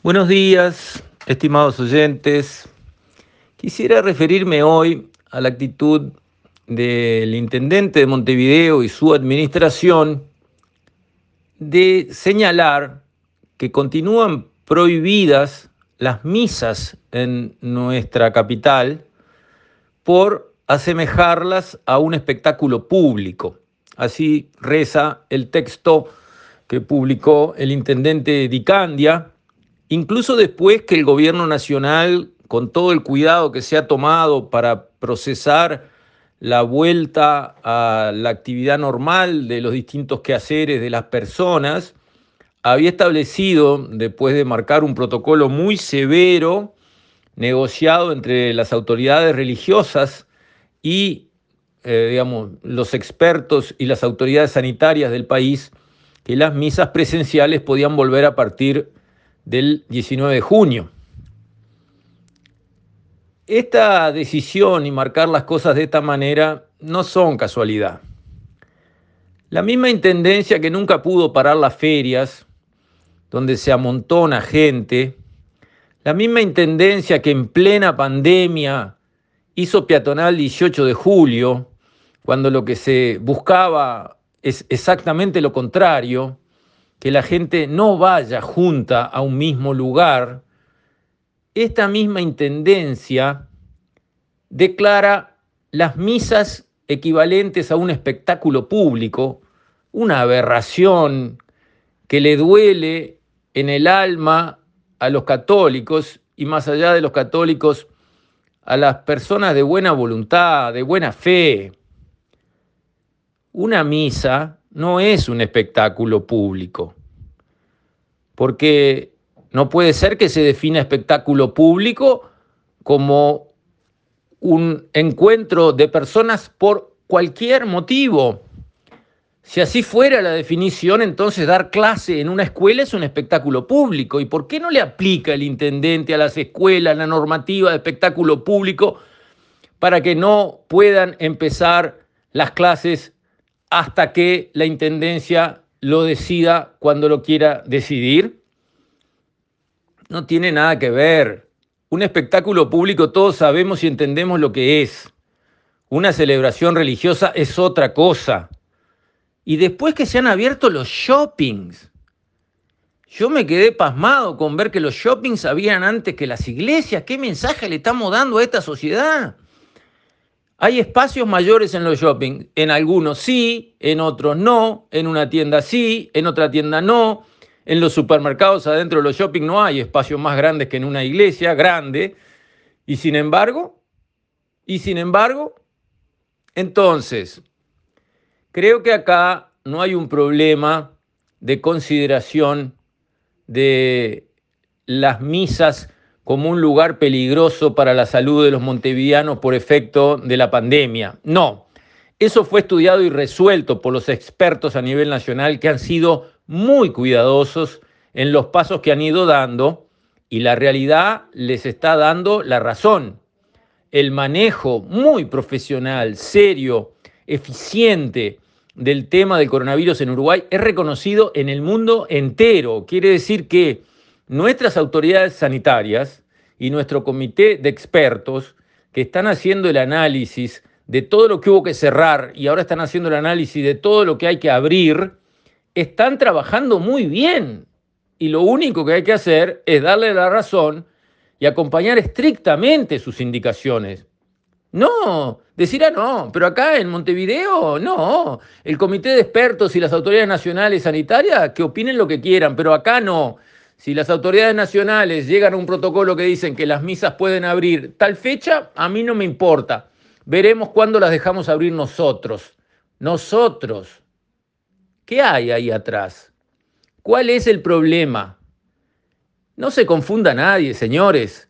Buenos días, estimados oyentes. Quisiera referirme hoy a la actitud del intendente de Montevideo y su administración de señalar que continúan prohibidas las misas en nuestra capital por asemejarlas a un espectáculo público. Así reza el texto que publicó el intendente Dicandia Incluso después que el gobierno nacional, con todo el cuidado que se ha tomado para procesar la vuelta a la actividad normal de los distintos quehaceres de las personas, había establecido, después de marcar un protocolo muy severo, negociado entre las autoridades religiosas y, eh, digamos, los expertos y las autoridades sanitarias del país, que las misas presenciales podían volver a partir del 19 de junio. Esta decisión y marcar las cosas de esta manera no son casualidad. La misma intendencia que nunca pudo parar las ferias, donde se amontona gente, la misma intendencia que en plena pandemia hizo peatonal 18 de julio, cuando lo que se buscaba es exactamente lo contrario, que la gente no vaya junta a un mismo lugar, esta misma intendencia declara las misas equivalentes a un espectáculo público, una aberración que le duele en el alma a los católicos y más allá de los católicos, a las personas de buena voluntad, de buena fe. Una misa no es un espectáculo público, porque no puede ser que se defina espectáculo público como un encuentro de personas por cualquier motivo. Si así fuera la definición, entonces dar clase en una escuela es un espectáculo público. ¿Y por qué no le aplica el intendente a las escuelas la normativa de espectáculo público para que no puedan empezar las clases hasta que la Intendencia lo decida cuando lo quiera decidir? No tiene nada que ver. Un espectáculo público todos sabemos y entendemos lo que es. Una celebración religiosa es otra cosa. Y después que se han abierto los shoppings, yo me quedé pasmado con ver que los shoppings habían antes que las iglesias. ¿Qué mensaje le estamos dando a esta sociedad? Hay espacios mayores en los shopping, en algunos sí, en otros no, en una tienda sí, en otra tienda no. En los supermercados adentro de los shopping no hay espacios más grandes que en una iglesia grande. Y sin embargo, y sin embargo, entonces, creo que acá no hay un problema de consideración de las misas como un lugar peligroso para la salud de los montevideanos por efecto de la pandemia. No, eso fue estudiado y resuelto por los expertos a nivel nacional que han sido muy cuidadosos en los pasos que han ido dando y la realidad les está dando la razón. El manejo muy profesional, serio, eficiente del tema del coronavirus en Uruguay es reconocido en el mundo entero. Quiere decir que nuestras autoridades sanitarias y nuestro comité de expertos que están haciendo el análisis de todo lo que hubo que cerrar y ahora están haciendo el análisis de todo lo que hay que abrir, están trabajando muy bien. Y lo único que hay que hacer es darle la razón y acompañar estrictamente sus indicaciones. No, decir, ah, no, pero acá en Montevideo, no. El comité de expertos y las autoridades nacionales sanitarias que opinen lo que quieran, pero acá no. Si las autoridades nacionales llegan a un protocolo que dicen que las misas pueden abrir tal fecha, a mí no me importa. Veremos cuándo las dejamos abrir nosotros. Nosotros. ¿Qué hay ahí atrás? ¿Cuál es el problema? No se confunda nadie, señores.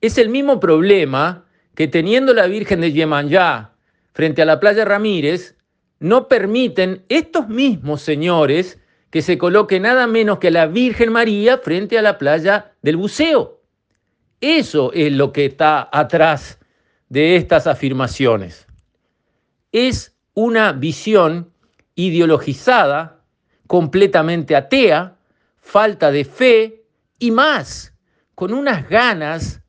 Es el mismo problema que teniendo la Virgen de Yemanyá frente a la playa Ramírez, no permiten estos mismos señores que se coloque nada menos que la Virgen María frente a la playa del buceo. Eso es lo que está atrás de estas afirmaciones. Es una visión ideologizada, completamente atea, falta de fe y más, con unas ganas,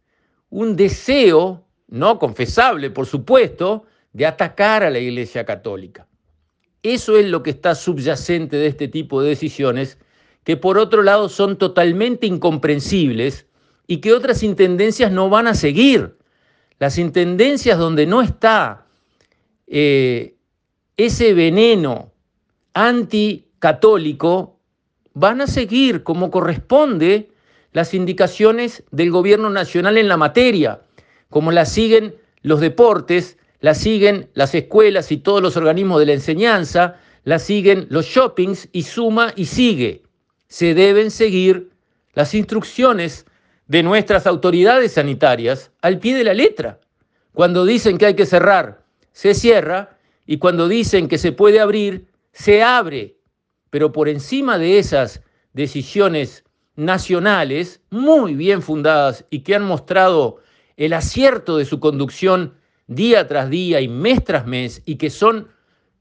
un deseo, no confesable por supuesto, de atacar a la Iglesia Católica. Eso es lo que está subyacente de este tipo de decisiones, que por otro lado son totalmente incomprensibles y que otras intendencias no van a seguir. Las intendencias donde no está eh, ese veneno anticatólico van a seguir como corresponde las indicaciones del gobierno nacional en la materia, como las siguen los deportes, las siguen las escuelas y todos los organismos de la enseñanza, las siguen los shoppings y suma y sigue. Se deben seguir las instrucciones de nuestras autoridades sanitarias al pie de la letra. Cuando dicen que hay que cerrar, se cierra y cuando dicen que se puede abrir, se abre. Pero por encima de esas decisiones nacionales muy bien fundadas y que han mostrado el acierto de su conducción día tras día y mes tras mes y que son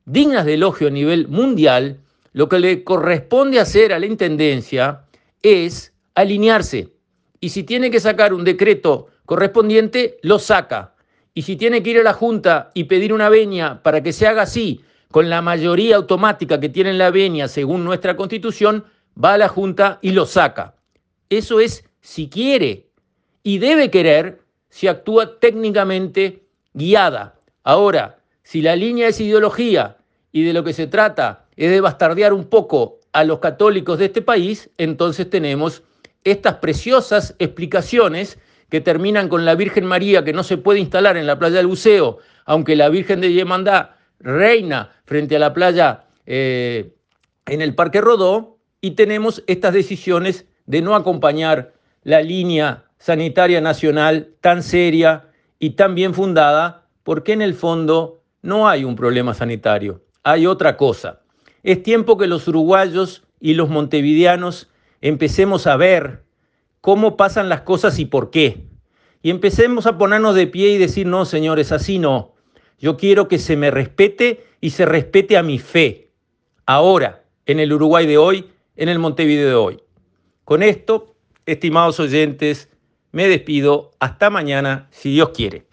dignas de elogio a nivel mundial, lo que le corresponde hacer a la Intendencia es alinearse. Y si tiene que sacar un decreto correspondiente, lo saca. Y si tiene que ir a la Junta y pedir una venia para que se haga así, con la mayoría automática que tiene la venia según nuestra Constitución, va a la Junta y lo saca. Eso es si quiere y debe querer si actúa técnicamente guiada. Ahora, si la línea es ideología y de lo que se trata es de bastardear un poco a los católicos de este país, entonces tenemos estas preciosas explicaciones que terminan con la Virgen María que no se puede instalar en la playa del Buceo, aunque la Virgen de Yemandá reina frente a la playa eh, en el Parque Rodó, y tenemos estas decisiones de no acompañar la línea sanitaria nacional tan seria y tan bien fundada, porque en el fondo no hay un problema sanitario, hay otra cosa. Es tiempo que los uruguayos y los montevideanos empecemos a ver cómo pasan las cosas y por qué. Y empecemos a ponernos de pie y decir, no, señores, así no. Yo quiero que se me respete y se respete a mi fe. Ahora, en el Uruguay de hoy, en el Montevideo de hoy. Con esto, estimados oyentes, me despido. Hasta mañana, si Dios quiere.